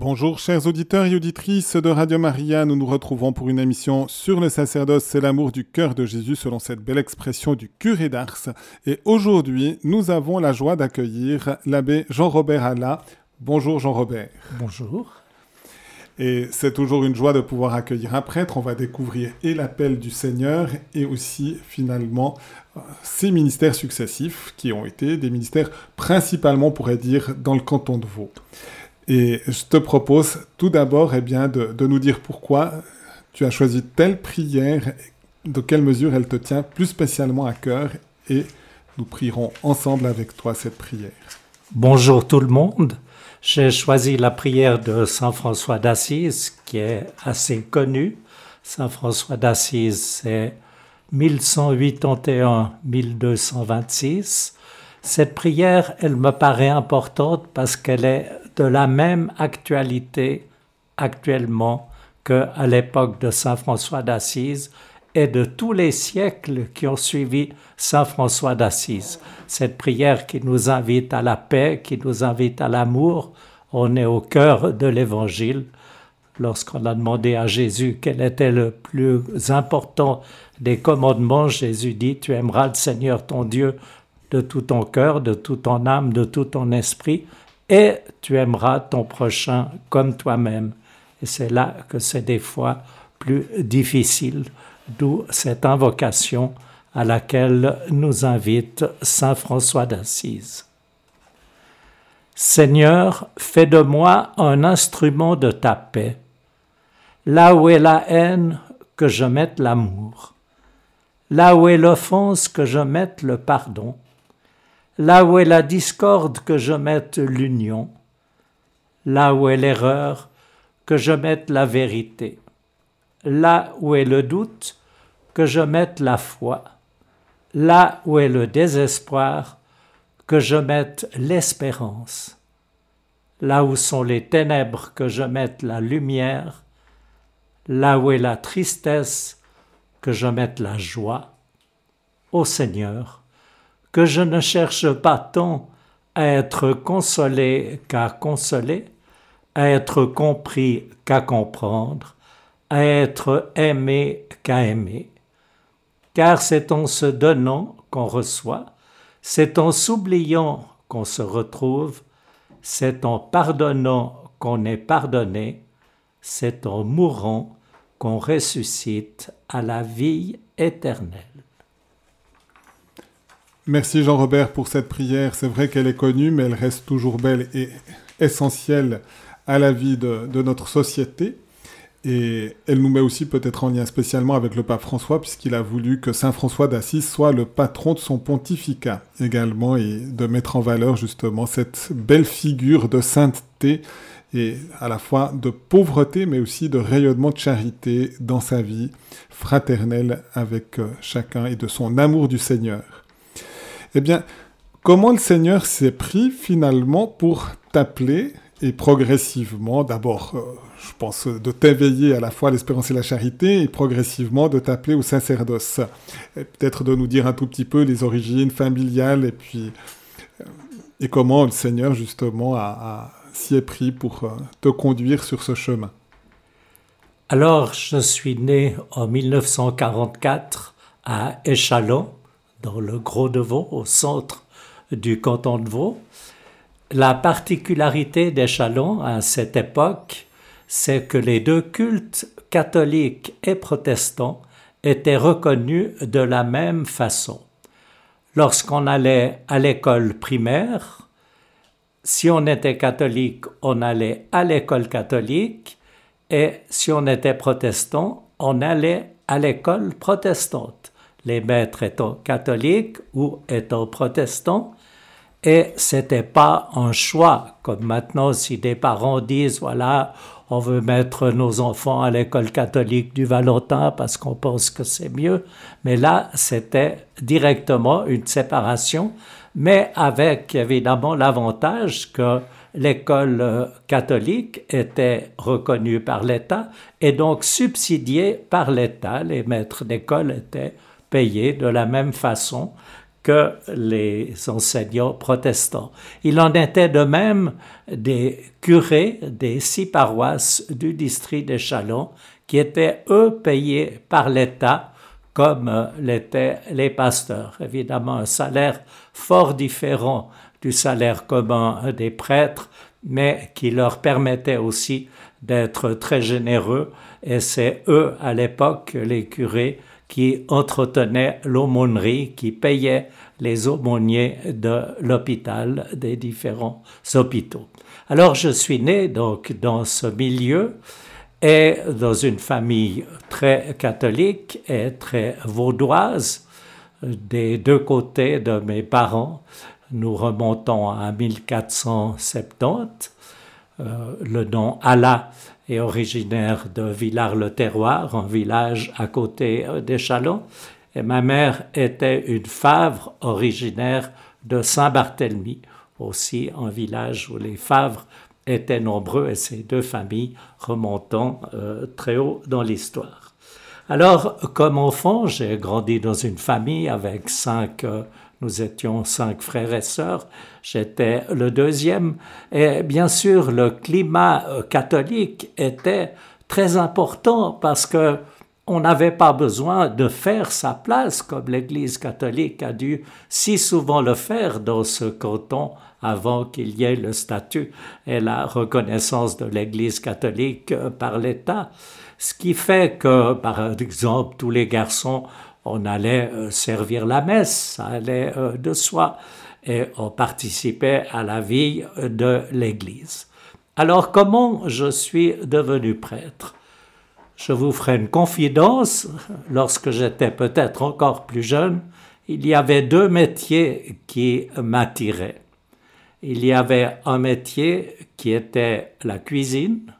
Bonjour chers auditeurs et auditrices de Radio Maria, nous nous retrouvons pour une émission sur le sacerdoce et l'amour du cœur de Jésus selon cette belle expression du curé d'Ars. Et aujourd'hui, nous avons la joie d'accueillir l'abbé Jean-Robert Alla. Bonjour Jean-Robert. Bonjour. Et c'est toujours une joie de pouvoir accueillir un prêtre. On va découvrir et l'appel du Seigneur et aussi finalement ses ministères successifs qui ont été des ministères principalement, on pourrait dire, dans le canton de Vaud. Et je te propose tout d'abord eh bien, de, de, nous dire pourquoi tu as choisi telle prière, de quelle mesure elle te tient plus spécialement à cœur, et nous prierons ensemble avec toi cette prière. Bonjour tout le monde. J'ai choisi la prière de Saint François d'Assise, qui est assez connue. Saint François d'Assise, c'est 1181-1226. Cette prière, elle me paraît importante parce qu'elle est de la même actualité actuellement qu'à l'époque de Saint François d'Assise et de tous les siècles qui ont suivi Saint François d'Assise. Cette prière qui nous invite à la paix, qui nous invite à l'amour, on est au cœur de l'Évangile. Lorsqu'on a demandé à Jésus quel était le plus important des commandements, Jésus dit, tu aimeras le Seigneur ton Dieu de tout ton cœur, de toute ton âme, de tout ton esprit, et tu aimeras ton prochain comme toi-même. Et c'est là que c'est des fois plus difficile, d'où cette invocation à laquelle nous invite Saint François d'Assise. Seigneur, fais de moi un instrument de ta paix. Là où est la haine, que je mette l'amour. Là où est l'offense, que je mette le pardon là où est la discorde, que je mette l'union, là où est l'erreur, que je mette la vérité, là où est le doute, que je mette la foi, là où est le désespoir, que je mette l'espérance, là où sont les ténèbres, que je mette la lumière, là où est la tristesse, que je mette la joie. Ô Seigneur, que je ne cherche pas tant à être consolé qu'à consoler, à être compris qu'à comprendre, à être aimé qu'à aimer. Car c'est en se donnant qu'on reçoit, c'est en s'oubliant qu'on se retrouve, c'est en pardonnant qu'on est pardonné, c'est en mourant qu'on ressuscite à la vie éternelle. Merci Jean-Robert pour cette prière. C'est vrai qu'elle est connue, mais elle reste toujours belle et essentielle à la vie de, notre société. Et elle nous met aussi peut-être en lien spécialement avec le pape François, puisqu'il a voulu que Saint François d'Assise soit le patron de son pontificat également, et de mettre en valeur justement cette belle figure de sainteté, et à la fois de pauvreté, mais aussi de rayonnement de charité dans sa vie fraternelle avec euh, chacun et de son amour du Seigneur. Eh bien, comment le Seigneur s'est pris finalement pour t'appeler et progressivement, d'abord, euh, je pense, de t'éveiller à la fois à l'espérance et la charité, et progressivement de t'appeler au sacerdoce. Peut-être de nous dire un tout petit peu les origines familiales, et puis, euh, et comment le Seigneur, justement, a, s'y est pris pour euh, te conduire sur ce chemin. Alors, je suis né en 1944 à Échalon, dans le Gros de Vaud, au centre du canton de Vaud. La particularité des Chalons à cette époque, c'est que les deux cultes, catholiques et protestants, étaient reconnus de la même façon. Lorsqu'on allait à l'école primaire, si on était catholique, on allait à l'école catholique, et si on était protestant, on allait à l'école protestante les maîtres étant catholiques ou étant protestants, et c'était pas un choix, comme maintenant si des parents disent, voilà, on veut mettre nos enfants à l'école catholique du Valentin parce qu'on pense que c'est mieux, mais là, c'était directement une séparation, mais avec évidemment l'avantage que l'école euh, catholique était reconnue par l'État et donc subsidiée par l'État. Les maîtres d'école étaient payés de la même façon que les enseignants protestants. Il en était de même des curés des six paroisses du district Chalons qui étaient, eux, payés par l'État comme l'étaient les pasteurs. Évidemment, un salaire fort différent du salaire commun des prêtres, mais qui leur permettait aussi d'être très généreux. Et c'est eux, à l'époque, les curés, qui entretenaient l'aumônerie, qui payaient les aumôniers de l'hôpital, des différents hôpitaux. Alors je suis né donc dans ce milieu et dans une famille très catholique et très vaudoise des deux côtés de mes parents. Nous remontons à 1470. Euh, le nom Allah est originaire de Villars-le-Terroir, un village à côté euh, d'Échalon. Et ma mère était une Favre originaire de Saint-Barthélemy, aussi un village où les Favres étaient nombreux et ces deux familles remontant euh, très haut dans l'histoire. Alors, comme enfant, j'ai grandi dans une famille avec cinq, euh, nous étions cinq frères et sœurs, j'étais le deuxième, et bien sûr, le climat euh, catholique était très important parce que on n'avait pas besoin de faire sa place comme l'Église catholique a dû si souvent le faire dans ce canton avant qu'il y ait le statut et la reconnaissance de l'Église catholique euh, par l'État. Ce qui fait que, par exemple, tous les garçons, on allait euh, servir la messe, ça allait euh, de soi, et on participait à la vie de l'Église. Alors comment je suis devenu prêtre? Je vous ferai une confidence, lorsque j'étais peut-être encore plus jeune, il y avait deux métiers qui m'attiraient. Il y avait un métier qui était la cuisine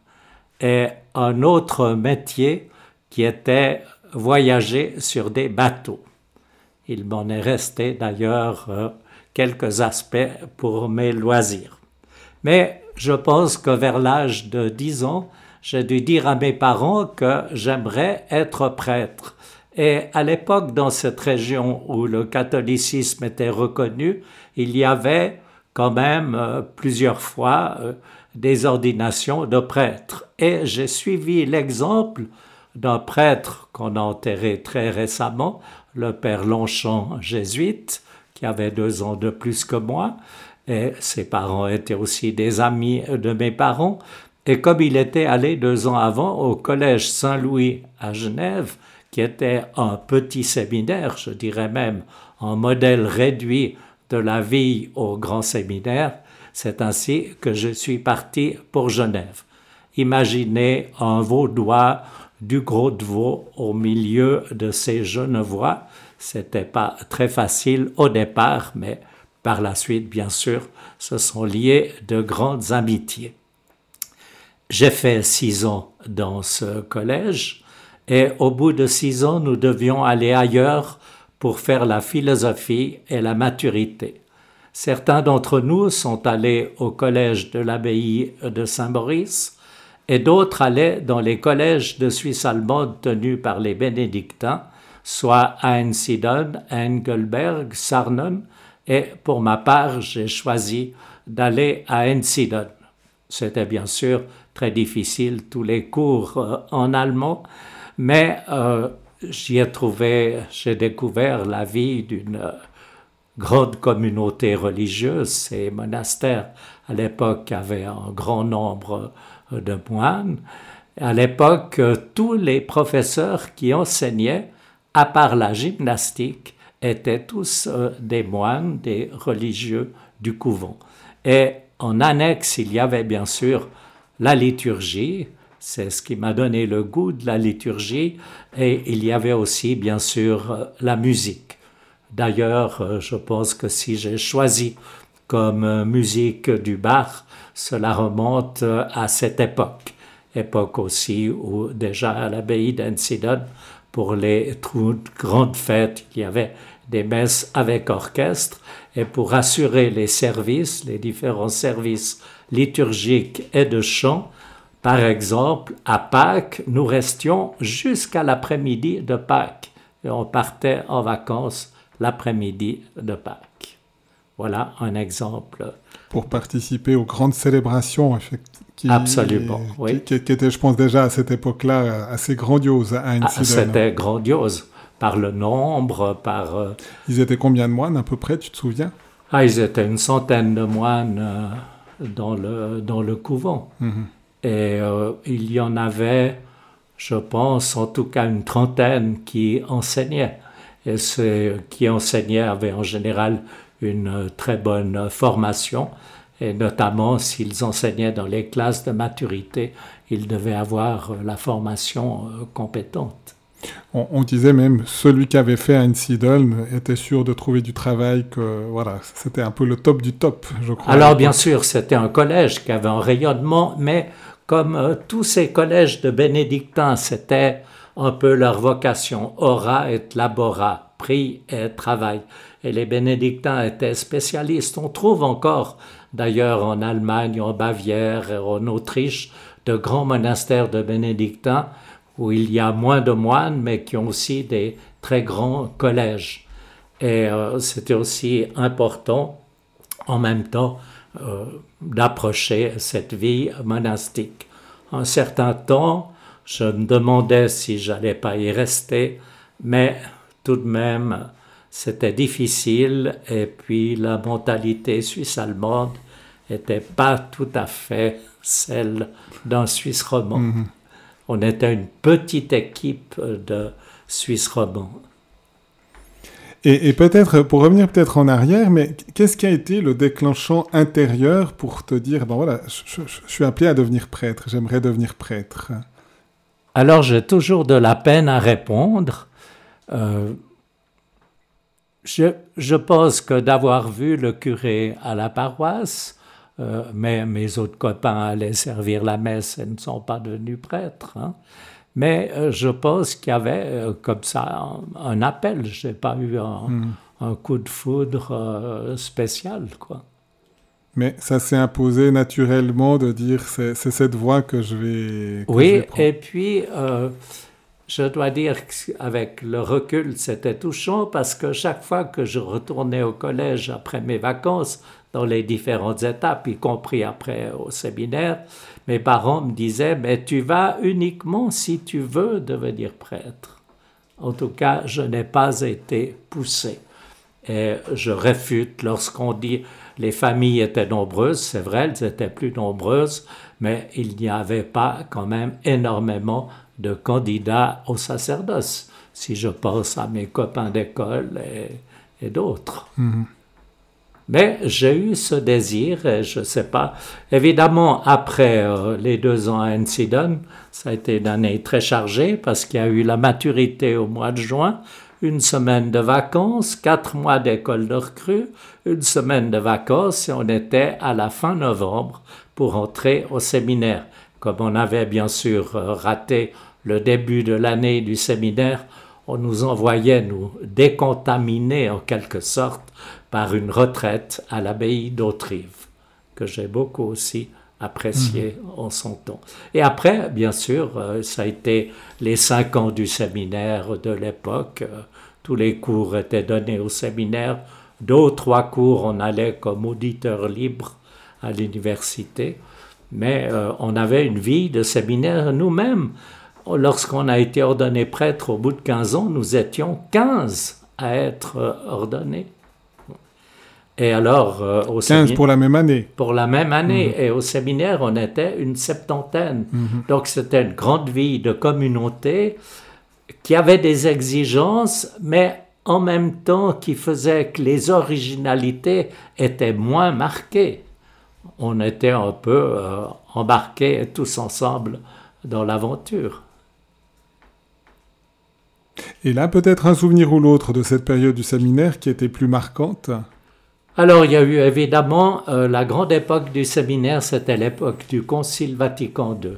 et un autre métier qui était voyager sur des bateaux. Il m'en est resté d'ailleurs euh, quelques aspects pour mes loisirs. Mais je pense que vers l'âge de 10 ans, j'ai dû dire à mes parents que j'aimerais être prêtre. Et à l'époque, dans cette région où le catholicisme était reconnu, il y avait quand même euh, plusieurs fois euh, des ordinations de prêtres. Et j'ai suivi l'exemple d'un prêtre qu'on a enterré très récemment, le père Longchamp jésuite, qui avait deux ans de plus que moi, et ses parents étaient aussi des amis de mes parents. Et comme il était allé deux ans avant au collège Saint-Louis à Genève, qui était un petit séminaire, je dirais même un modèle réduit de la vie au grand séminaire, c'est ainsi que je suis parti pour Genève. Imaginez un vaudois du Gros de au milieu de ces Genevois. C'était pas très facile au départ, mais par la suite, bien sûr, se sont liés de grandes amitiés. J'ai fait six ans dans ce collège et au bout de six ans, nous devions aller ailleurs pour faire la philosophie et la maturité. Certains d'entre nous sont allés au collège de l'abbaye de Saint-Maurice et d'autres allaient dans les collèges de Suisse allemande tenus par les bénédictins, soit à Einsiedeln, Engelberg, Sarnen, et pour ma part, j'ai choisi d'aller à Einsiedeln. C'était bien sûr très difficile, tous les cours euh, en allemand, mais euh, j'y ai trouvé, j'ai découvert la vie d'une grande communauté religieuse. Ces monastères, à l'époque, avaient un grand nombre de moines. À l'époque, tous les professeurs qui enseignaient, à part la gymnastique, étaient tous euh, des moines, des religieux du couvent. Et en annexe, il y avait bien sûr la liturgie, c'est ce qui m'a donné le goût de la liturgie. Et il y avait aussi, bien sûr, euh, la musique. D'ailleurs, euh, je pense que si j'ai choisi comme musique du Bach, cela remonte à cette époque. Époque aussi où déjà à l'abbaye d'Ensidon, pour les grandes fêtes, il y avait des messes avec orchestre et pour assurer les services, les différents services liturgiques et de chant, par exemple, à Pâques, nous restions jusqu'à l'après-midi de Pâques et on partait en vacances l'après-midi de Pâques. Voilà un exemple. Pour participer aux grandes célébrations, qui, Absolument, oui. Qui, étaient, je pense, déjà à cette époque-là assez grandioses à ah, C'était grandiose, par le nombre, par... Euh, ils étaient combien de moines à peu près, tu te souviens? Ah, ils étaient une centaine de moines euh, dans, le, dans le couvent. Mhm. Et euh, il y en avait, je pense, en tout cas une trentaine qui enseignaient. Et ceux qui enseignaient avaient en général une très bonne formation, et notamment s'ils enseignaient dans les classes de maturité, ils devaient avoir la formation euh, compétente. On, disait même celui qui avait fait Einsiedel était sûr de trouver du travail, que voilà, c'était un peu le top du top, je crois. Alors bien sûr, c'était un collège qui avait un rayonnement, mais comme euh, tous ces collèges de bénédictins, c'était un peu leur vocation, ora et labora, prix et travail. Et les bénédictins étaient spécialistes. On trouve encore, d'ailleurs, en Allemagne, en Bavière, en Autriche, de grands monastères de bénédictins où il y a moins de moines, mais qui ont aussi des très grands collèges. Et euh, c'était aussi important, en même temps, euh, d'approcher cette vie monastique. Un certain temps, je me demandais si j'allais pas y rester, mais tout de même, c'était difficile et puis la mentalité suisse-allemande n'était pas tout à fait celle d'un Suisse roman. Mhm. On était une petite équipe de Suisse romans. Et, peut-être, pour revenir peut-être en arrière, mais qu'est-ce qui a été le déclenchant intérieur pour te dire, bon voilà, je, suis appelé à devenir prêtre, j'aimerais devenir prêtre? Alors j'ai toujours de la peine à répondre. Euh, je, je, pense que d'avoir vu le curé à la paroisse, euh, mais mes autres copains allaient servir la messe et ne sont pas devenus prêtres. Hein. Mais euh, je pense qu'il y avait euh, comme ça un, appel. Je n'ai pas eu hmm. un, coup de foudre spécial. quoi. Mais ça s'est imposé naturellement de dire c'est cette voie que je vais. oui, et puis je dois dire qu'avec le recul, c'était touchant parce que chaque fois que je retournais au collège après mes vacances, dans les différentes étapes, y compris après au séminaire, mes parents me disaient, mais tu vas uniquement si tu veux devenir prêtre. En tout cas, je n'ai pas été poussé. Et je réfute lorsqu'on dit les familles étaient nombreuses, c'est vrai, elles étaient plus nombreuses, mais il n'y avait pas quand même énormément de candidats au sacerdoce, si je pense à mes copains d'école et, d'autres. Mhm. Mais j'ai eu ce désir, et je ne sais pas. Évidemment, après euh, les deux ans à Ensidon, ça a été une année très chargée parce qu'il y a eu la maturité au mois de juin, une semaine de vacances, quatre mois d'école de recrue, une semaine de vacances et on était à la fin novembre pour entrer au séminaire. Comme on avait bien sûr euh, raté le début de l'année du séminaire, on nous envoyait nous décontaminer en quelque sorte par une retraite à l'abbaye d'Autrive, que j'ai beaucoup aussi apprécié mhm. en son temps. Et après, bien sûr, euh, ça a été les cinq ans du séminaire de l'époque. Euh, tous les cours étaient donnés au séminaire. Deux ou trois cours, on allait comme auditeur libre à l'université. Mais euh, on avait une vie de séminaire nous-mêmes. Lorsqu'on a été ordonné prêtre au bout de 15 ans, nous étions 15 à être ordonnés. Et alors, euh, au 15 pour la même année. Pour la même année. Mhm. Et au séminaire, on était une septantaine. Mhm. Donc, c'était une grande vie de communauté qui avait des exigences, mais en même temps qui faisait que les originalités étaient moins marquées. On était un peu euh, embarqués tous ensemble dans l'aventure. Et là, peut-être un souvenir ou l'autre de cette période du séminaire qui était plus marquante alors, il y a eu évidemment euh, la grande époque du séminaire, c'était l'époque du Concile Vatican II.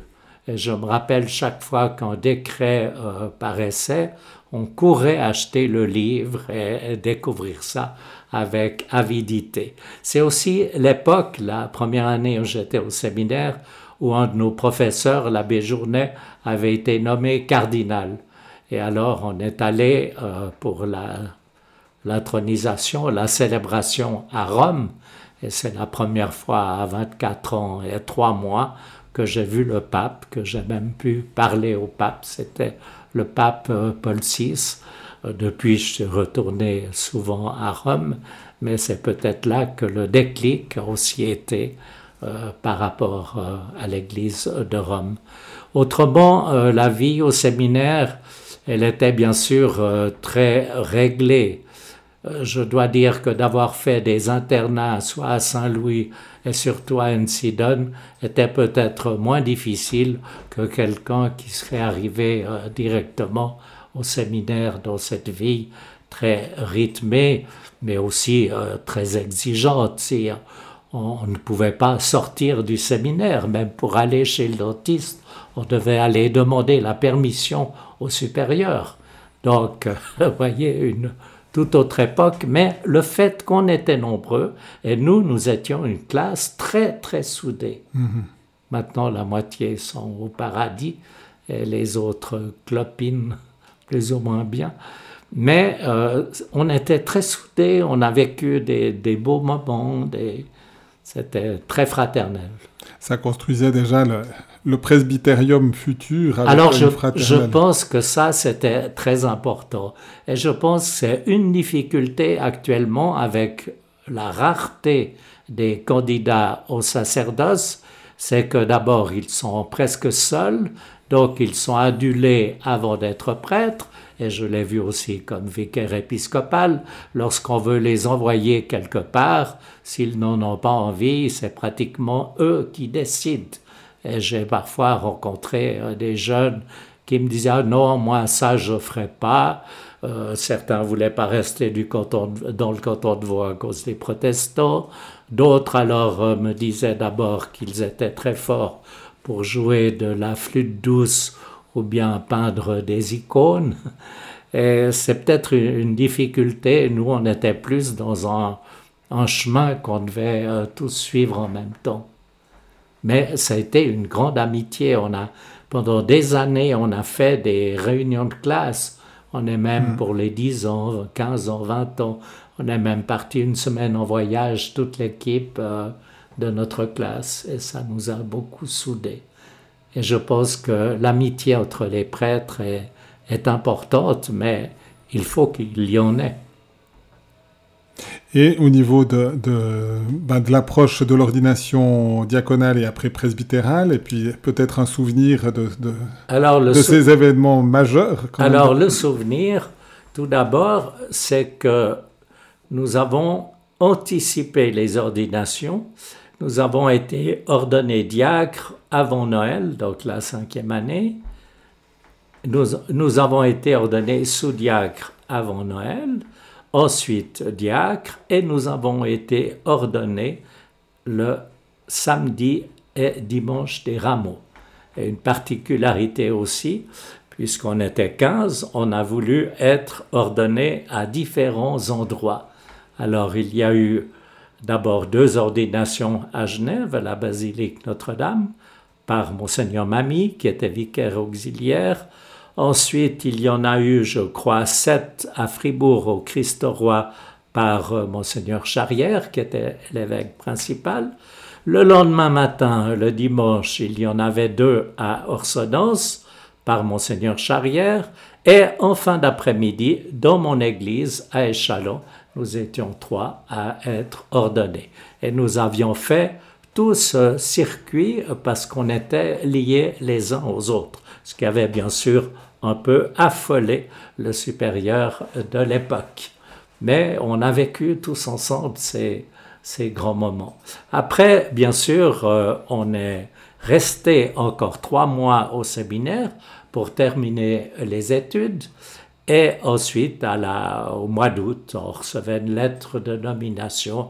Et je me rappelle chaque fois qu'un décret euh, paraissait, on courait acheter le livre et, découvrir ça avec avidité. C'est aussi l'époque, la première année où j'étais au séminaire, où un de nos professeurs, l'abbé Journet, avait été nommé cardinal. Et alors on est allé euh, pour la l'intronisation, la célébration à Rome. Et c'est la première fois à 24 ans et 3 mois que j'ai vu le pape, que j'ai même pu parler au pape. C'était le pape euh, Paul VI. Euh, depuis, je suis retourné souvent à Rome, mais c'est peut-être là que le déclic a aussi été par rapport à l'Église de Rome. Autrement, la vie au séminaire, elle était bien sûr très réglée. Je dois dire que d'avoir fait des internats soit à Saint-Louis et surtout à Ensidon était peut-être moins difficile que quelqu'un qui serait arrivé euh, directement au séminaire dans cette vie très rythmée, mais aussi euh, très exigeante. Si on, ne pouvait pas sortir du séminaire, même pour aller chez le dentiste, on devait aller demander la permission au supérieur. Donc, vous voyez, une, toute autre époque, mais le fait qu'on était nombreux, et nous, nous étions une classe très, très soudée. Mhm. Maintenant, la moitié sont au paradis, et les autres clopinent plus ou moins bien. Mais euh, on était très soudés, on a vécu des, des beaux moments, des... c'était très fraternel. Ça construisait déjà le, le presbytérium futur avec Alors je, je pense que ça c'était très important et je pense que c'est une difficulté actuellement avec la rareté des candidats au sacerdoce, c'est que d'abord ils sont presque seuls, donc ils sont adulés avant d'être prêtres, et je l'ai vu aussi comme vicaire épiscopal, lorsqu'on veut les envoyer quelque part, s'ils n'en ont pas envie, c'est pratiquement eux qui décident. Et j'ai parfois rencontré euh, des jeunes qui me disaient ah non, moi ça je ferai pas. Euh, certains voulaient pas rester du canton, dans le canton de Vaud à cause des protestants. D'autres alors euh, me disaient d'abord qu'ils étaient très forts pour jouer de la flûte douce ou bien peindre des icônes. Et c'est peut-être une, difficulté. Nous, on était plus dans un, un chemin qu'on devait tous suivre en même temps. Mais ça a été une grande amitié. On a, pendant des années, on a fait des réunions de classe. On est même, mm. pour les 10 ans, 15 ans, 20 ans, on est même parti une semaine en voyage, toute l'équipe euh, de notre classe. Et ça nous a beaucoup soudés. Et je pense que l'amitié entre les prêtres est, est importante, mais il faut qu'il y en ait. Et au niveau de, de, ben de l'approche de l'ordination diaconale et après presbytérale, et puis peut-être un souvenir de, de, Alors, de ces événements majeurs. Alors le souvenir, tout d'abord, c'est que nous avons anticipé les ordinations. Nous avons été ordonnés diacres avant Noël, donc la cinquième année. Nous, nous avons été ordonnés sous-diacres avant Noël ensuite diacre, et nous avons été ordonnés le samedi et dimanche des rameaux. Et une particularité aussi, puisqu'on était 15, on a voulu être ordonnés à différents endroits. Alors il y a eu d'abord deux ordinations à Genève, à la basilique Notre-Dame, par monseigneur Mamie, qui était vicaire auxiliaire, Ensuite, il y en a eu, je crois, sept à Fribourg au Christ-Roi par euh, monseigneur Charrière, qui était l'évêque principal. Le lendemain matin, le dimanche, il y en avait deux à Orsonance par monseigneur Charrière. Et en fin d'après-midi, dans mon église à Échalon, nous étions trois à être ordonnés. Et nous avions fait tout ce circuit parce qu'on était liés les uns aux autres ce qui avait bien sûr un peu affolé le supérieur de l'époque. Mais on a vécu tous ensemble ces, grands moments. Après, bien sûr, euh, on est resté encore trois mois au séminaire pour terminer les études. Et ensuite, à au mois d'août, on recevait une lettre de nomination.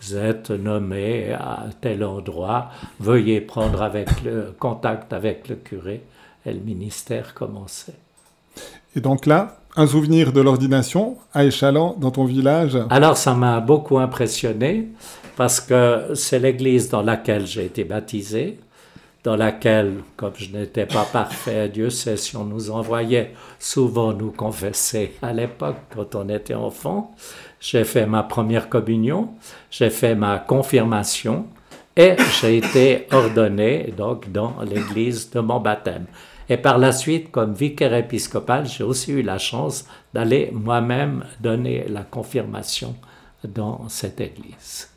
Vous êtes nommé à tel endroit, veuillez prendre contact avec le curé et le ministère commençait. Et donc là, un souvenir de l'ordination à Échalant, dans ton village Alors ça m'a beaucoup impressionné parce que c'est l'église dans laquelle j'ai été baptisé. dans laquelle, comme je n'étais pas parfait, Dieu sait si on nous envoyait souvent nous confesser à l'époque quand on était enfant. J'ai fait ma première communion, j'ai fait ma confirmation et j'ai été ordonné donc dans l'église de mon baptême. Et par la suite, comme vicaire épiscopal, j'ai aussi eu la chance d'aller moi-même donner la confirmation dans cette église.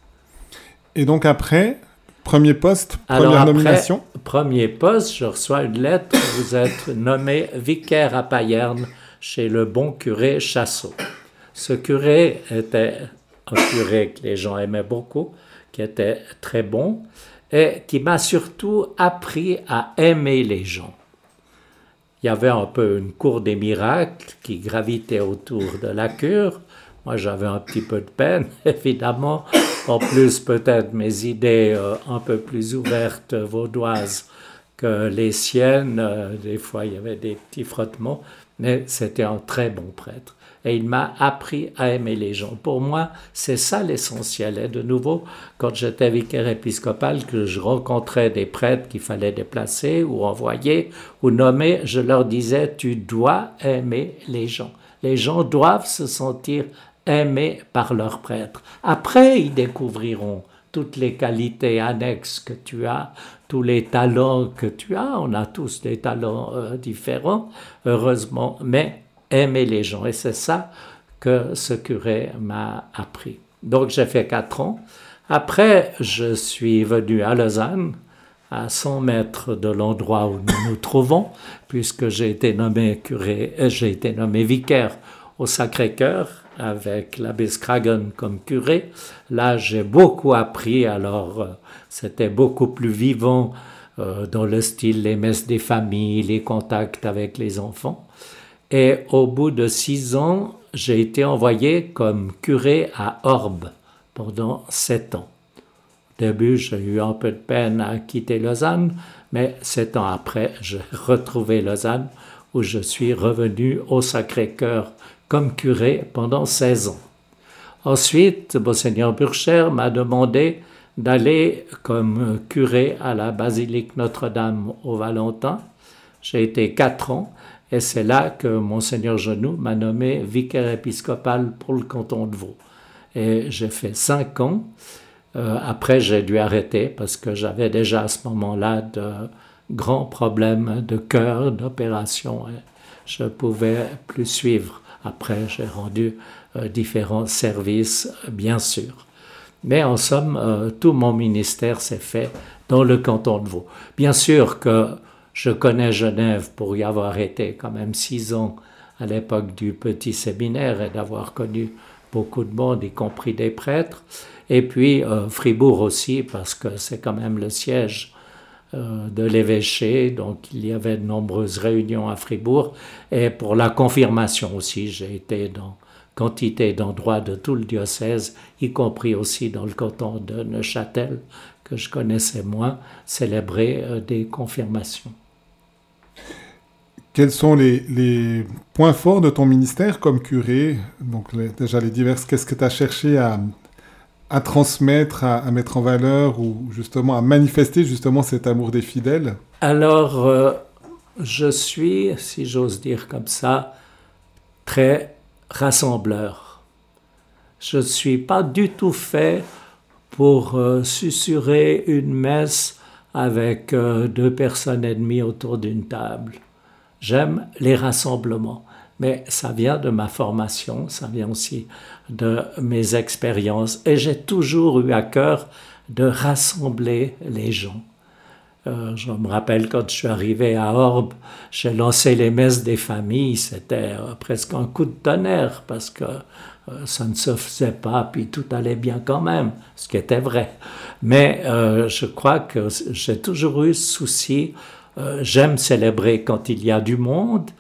Et donc après, premier poste, première nomination? Premier poste, je reçois une lettre, vous êtes nommé vicaire à Payerne chez le bon curé Chassot. Ce curé était un curé que les gens aimaient beaucoup, qui était très bon et qui m'a surtout appris à aimer les gens. Il y avait un peu une cour des miracles qui gravitait autour de la cure. Moi, j'avais un petit peu de peine, évidemment. En plus, peut-être mes idées euh, un peu plus ouvertes vaudoises que les siennes. Euh, des fois, il y avait des petits frottements, mais c'était un très bon prêtre et il m'a appris à aimer les gens. Pour moi, c'est ça l'essentiel. Et de nouveau, quand j'étais vicaire épiscopal, que je rencontrais des prêtres qu'il fallait déplacer ou envoyer ou nommer, je leur disais, tu dois aimer les gens. Les gens doivent se sentir aimés par leurs prêtres. Après, ils découvriront toutes les qualités annexes que tu as, tous les talents que tu as. On a tous des talents euh, différents, heureusement, mais aimer les gens. Et c'est ça que ce curé m'a appris. Donc j'ai fait quatre ans. Après, je suis venu à Lausanne, à 100 mètres de l'endroit où nous nous trouvons, puisque j'ai été nommé curé, euh, j'ai été nommé vicaire au Sacré-Cœur avec l'abbé Scragen comme curé. Là, j'ai beaucoup appris, alors euh, c'était beaucoup plus vivant euh, dans le style les messes des familles, les contacts avec les enfants. Et au bout de six ans, j'ai été envoyé comme curé à Orbe pendant sept ans. Au début, j'ai eu un peu de peine à quitter Lausanne, mais sept ans après, j'ai retrouvé Lausanne où je suis revenu au Sacré-Cœur comme curé pendant 16 ans. Ensuite, Monseigneur Burcher m'a demandé d'aller comme curé à la basilique Notre-Dame au Valentin. J'ai été quatre ans et c'est là que Monseigneur Genoux m'a nommé vicaire épiscopal pour le canton de Vaud. Et j'ai fait cinq ans. Euh, après, j'ai dû arrêter parce que j'avais déjà à ce moment-là de grands problèmes de cœur, d'opération. Je pouvais plus suivre. Après, j'ai rendu euh, différents services, bien sûr. Mais en somme, euh, tout mon ministère s'est fait dans le canton de Vaud. Bien sûr que je connais Genève pour y avoir été quand même six ans à l'époque du petit séminaire et d'avoir connu beaucoup de monde, y compris des prêtres. Et puis euh, Fribourg aussi, parce que c'est quand même le siège euh, de l'évêché, donc il y avait de nombreuses réunions à Fribourg. Et pour la confirmation aussi, j'ai été dans quantité d'endroits de tout le diocèse, y compris aussi dans le canton de Neuchâtel, que je connaissais moins, célébrer euh, des confirmations. Quels sont les, points forts de ton ministère comme curé? Donc déjà les diverses, qu'est-ce que tu as cherché à, transmettre, à, mettre en valeur ou justement à manifester justement cet amour des fidèles? Alors, euh, je suis, si j'ose dire comme ça, très rassembleur. Je ne suis pas du tout fait pour euh, susurrer une messe avec euh, deux personnes et demie autour d'une table. J'aime les rassemblements, mais ça vient de ma formation, ça vient aussi de mes expériences, et j'ai toujours eu à cœur de rassembler les gens. Euh, je me rappelle quand je suis arrivé à Orbe, j'ai lancé les messes des familles, c'était euh, presque un coup de tonnerre parce que euh, ça ne se faisait pas, puis tout allait bien quand même, ce qui était vrai. Mais je crois que j'ai toujours eu ce souci j'aime célébrer quand il y a du monde.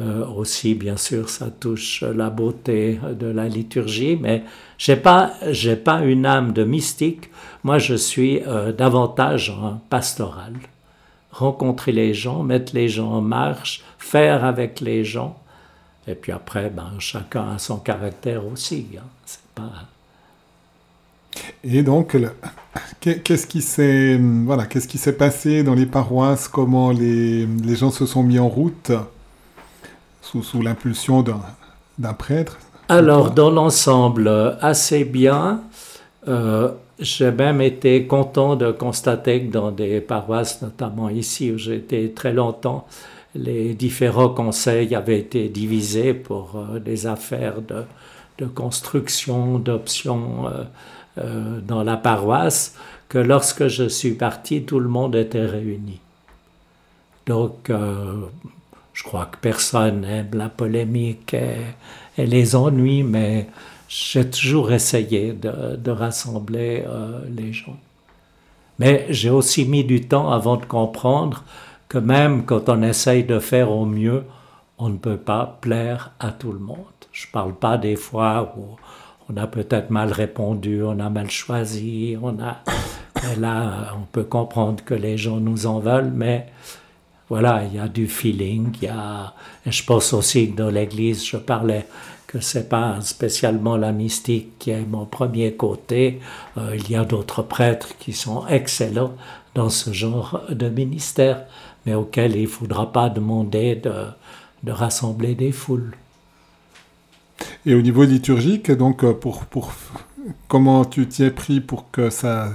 Euh, aussi, bien sûr, ça touche la beauté de la liturgie, mais j'ai pas, j'ai pas une âme de mystique. Moi, je suis euh, davantage un pastoral. Rencontrer les gens, mettre les gens en marche, faire avec les gens. Et puis après, ben, chacun a son caractère aussi. Hein. C'est pas... Et donc, qu'est-ce qui s'est voilà, qu'est-ce qui s'est passé dans les paroisses? Comment les, les, gens se sont mis en route? Sous, sous l'impulsion d'un prêtre? Alors, dans l'ensemble, assez bien. Euh, j'ai même été content de constater que dans des paroisses, notamment ici où été très longtemps, les différents conseils avaient été divisés pour euh, des affaires de, de construction, d'options euh, euh, dans la paroisse, que lorsque je suis parti, tout le monde était réuni. Donc, je crois que personne n'aime la polémique et, les ennuis, mais j'ai toujours essayé de, rassembler les gens. Mais j'ai aussi mis du temps avant de comprendre que même quand on essaye de faire au mieux, on ne peut pas plaire à tout le monde. Je ne parle pas des fois où on a peut-être mal répondu, on a mal choisi, on a... là, on peut comprendre que les gens nous en veulent, mais voilà, il y a du feeling, il y a... Et je pense aussi que dans l'Église, je parlais que c'est pas spécialement la mystique qui est mon premier côté. Euh, il y a d'autres prêtres qui sont excellents dans ce genre de ministère mais auquel il ne faudra pas demander de, de, rassembler des foules. Et au niveau liturgique, donc, euh, pour, pour, comment tu t'y es pris pour que ça,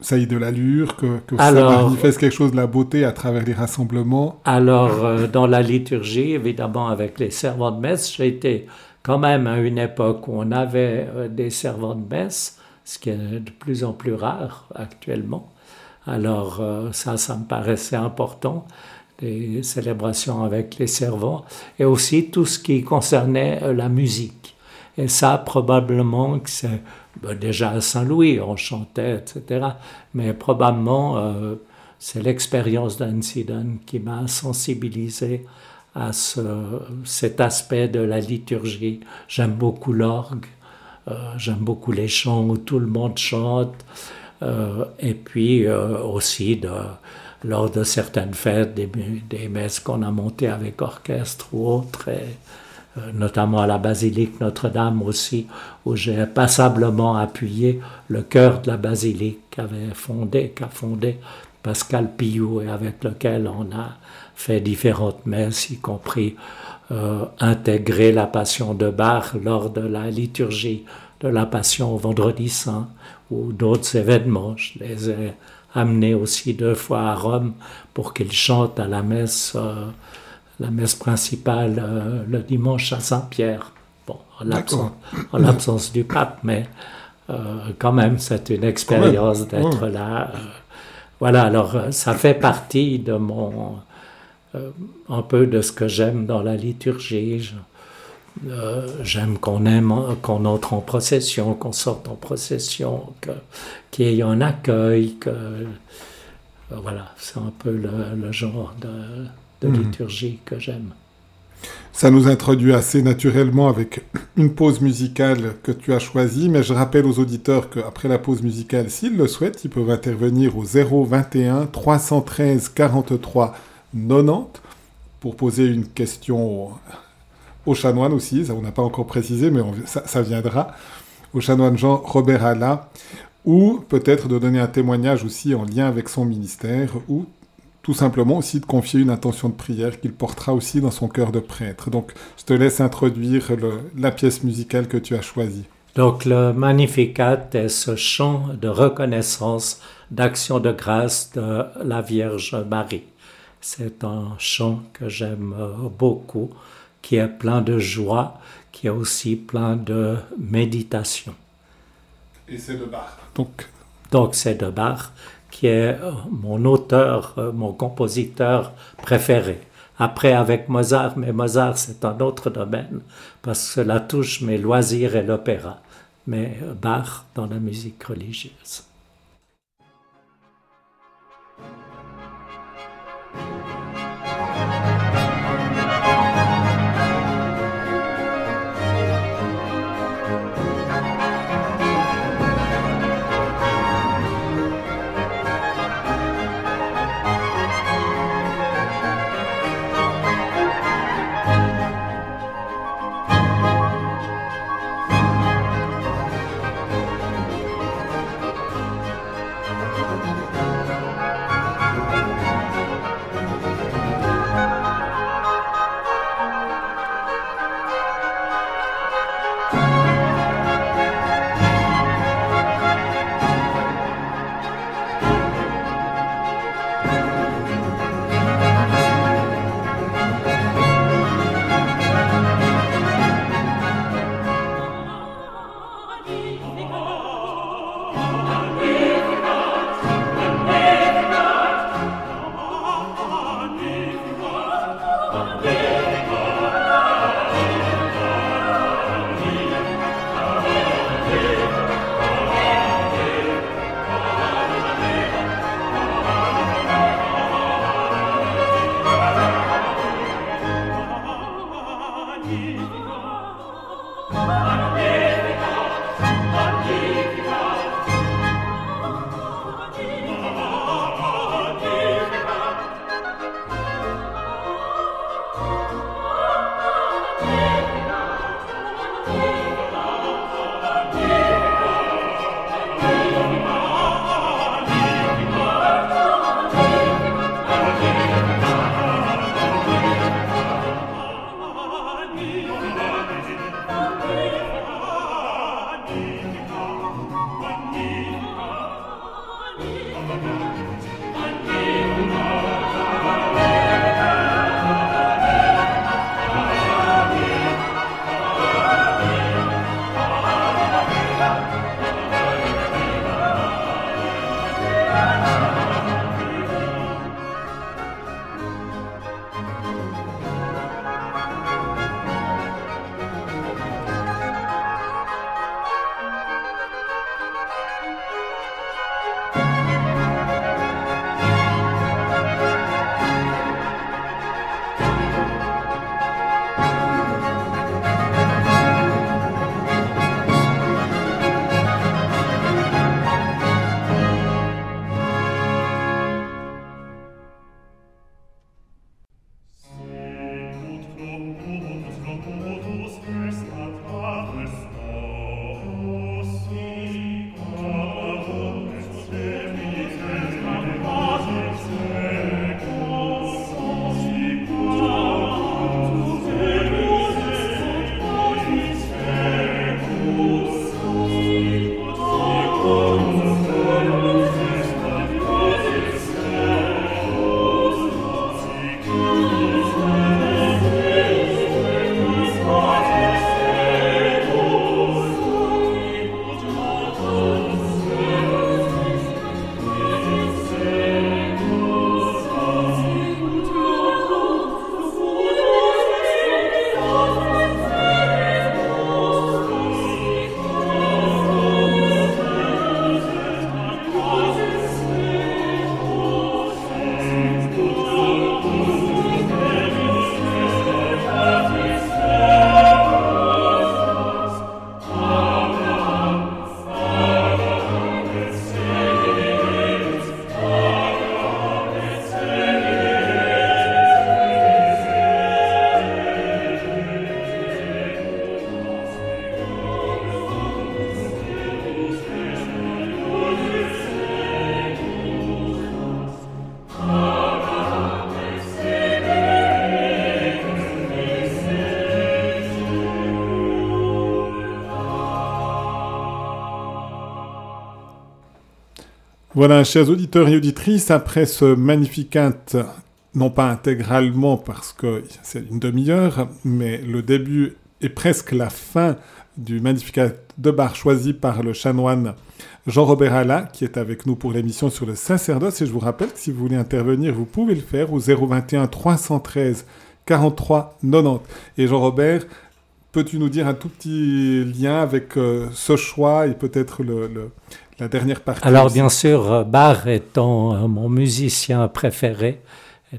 ça ait de l'allure, que, que ça manifeste quelque chose de la beauté à travers les rassemblements? Alors, euh, dans la liturgie, évidemment, avec les servants de messe, j'ai été quand même à une époque où on avait euh, des servants de messe, ce qui est de plus en plus rare actuellement. Alors euh, ça, ça me paraissait important, les célébrations avec les servants, et aussi tout ce qui concernait euh, la musique. Et ça, probablement c'est ben, déjà à Saint-Louis, on chantait, etc. Mais probablement, euh, c'est l'expérience d'Ansidon qui m'a sensibilisé à ce, cet aspect de la liturgie. J'aime beaucoup l'orgue, j'aime beaucoup les chants où tout le monde chante. Euh, et puis euh, aussi de, lors de certaines fêtes, des, des messes qu'on a montées avec orchestre ou autres, et, euh, notamment à la basilique Notre-Dame aussi, où j'ai passablement appuyé le cœur de la basilique qu'avait fondé, qu'a fondé Pascal Pillou et avec lequel on a fait différentes messes, y compris euh, intégrer la Passion de Bach lors de la liturgie de la Passion au Vendredi Saint ou d'autres événements. Je les ai amenés aussi deux fois à Rome pour qu'ils chantent à la messe, euh, la messe principale euh, le dimanche à Saint-Pierre. Bon, en l'absence du pape, mais euh, quand même, c'est une expérience d'être là. voilà, alors ça fait partie de mon, un peu de ce que j'aime dans la liturgie. Euh, j'aime qu'on aime, qu'on entre en procession, qu'on sorte en procession, qu'il y ait un accueil, que euh, voilà, c'est un peu le, genre de, mhm. liturgie que j'aime. Ça nous introduit assez naturellement avec une pause musicale que tu as choisie, mais je rappelle aux auditeurs qu'après la pause musicale, s'ils le souhaitent, ils peuvent intervenir au 021 313 43 90 pour poser une question au chanoine aussi, ça on n'a pas encore précisé, mais ça, viendra, au chanoine Jean-Robert Alla, ou peut-être de donner un témoignage aussi en lien avec son ministère, ou tout simplement aussi de confier une intention de prière qu'il portera aussi dans son cœur de prêtre. Donc je te laisse introduire la pièce musicale que tu as choisie. Donc le Magnificat est ce chant de reconnaissance, d'action de grâce de la Vierge Marie. C'est un chant que j'aime beaucoup qui est plein de joie, qui est aussi plein de méditation. Et c'est de Bach. Donc, Donc c'est de Bach, qui est euh, mon auteur, euh, mon compositeur préféré. Après avec Mozart, mais Mozart c'est un autre domaine, parce que cela touche mes loisirs et l'opéra. Mais euh, Bach dans la musique religieuse. Voilà, chers auditeurs et auditrices, après ce Magnificat, non pas intégralement parce que c'est une demi-heure, mais le début et presque la fin du Magnificat de Bar choisi par le chanoine Jean-Robert Alla, qui est avec nous pour l'émission sur le sacerdoce. Et je vous rappelle que si vous voulez intervenir, vous pouvez le faire au 021 313 43 90. Et Jean-Robert, peux-tu nous dire un tout petit lien avec euh, ce choix et peut-être le, la dernière partie. Alors bien sûr, euh, Bach étant euh, mon musicien préféré,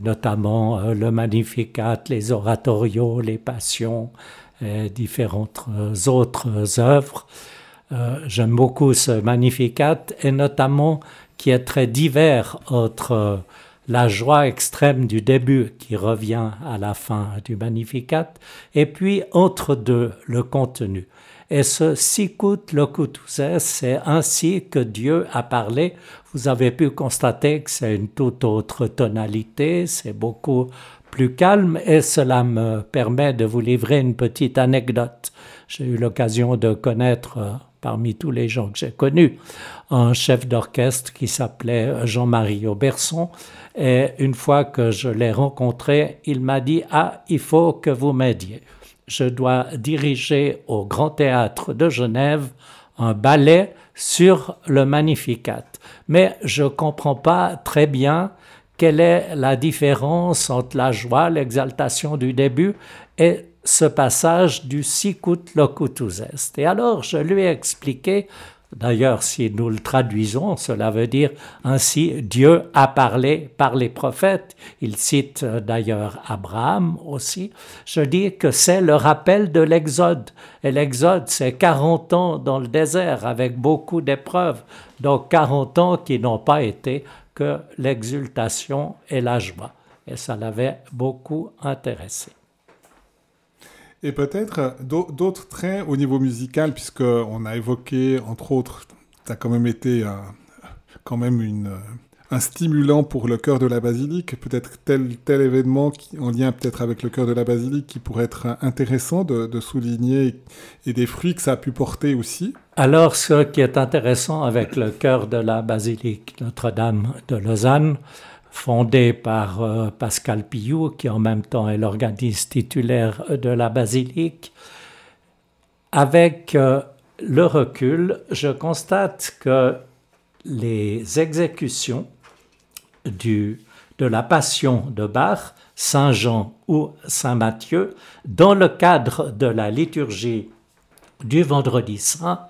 notamment euh, le Magnificat, les oratorios, les passions, et différentes autres œuvres. J'aime beaucoup ce Magnificat et notamment qui est très divers entre la joie extrême du début qui revient à la fin du Magnificat et puis entre deux le contenu. Et ce sicut locutus c'est ainsi que Dieu a parlé. Vous avez pu constater que c'est une toute autre tonalité, c'est beaucoup plus calme et cela me permet de vous livrer une petite anecdote. J'ai eu l'occasion de connaître euh, parmi tous les gens que j'ai connus un chef d'orchestre qui s'appelait Jean-Marie Auberson et une fois que je l'ai rencontré, il m'a dit "Ah, il faut que vous m'aidiez." Je dois diriger au Grand Théâtre de Genève un ballet sur le Magnificat. Mais je ne comprends pas très bien quelle est la différence entre la joie, l'exaltation du début et ce passage du sicut locutus est. Et alors je lui ai expliqué, d'ailleurs si nous le traduisons, cela veut dire ainsi Dieu a parlé par les prophètes. Il cite euh, d'ailleurs Abraham aussi. Je dis que c'est le rappel de l'Exode. Et l'Exode, c'est 40 ans dans le désert avec beaucoup d'épreuves. Donc 40 ans qui n'ont pas été que l'exultation et la. Et ça l'avait beaucoup intéressé. Et peut-être d'autres traits au niveau musical, puisqu'on a évoqué, entre autres, tu as quand même été euh, quand même euh, un stimulant pour le cœur de la basilique, peut-être tel, événement en lien peut-être avec le cœur de la basilique qui pourrait être intéressant de souligner et des fruits que ça a pu porter aussi. Alors, ce qui est intéressant avec le cœur de la basilique Notre-Dame de Lausanne, fondée par euh, Pascal Pillou, qui en même temps est l'organisme titulaire de la basilique, avec euh, le recul, je constate que les exécutions de la Passion de Bach, Saint Jean ou Saint Matthieu, dans le cadre de la liturgie du Vendredi Saint,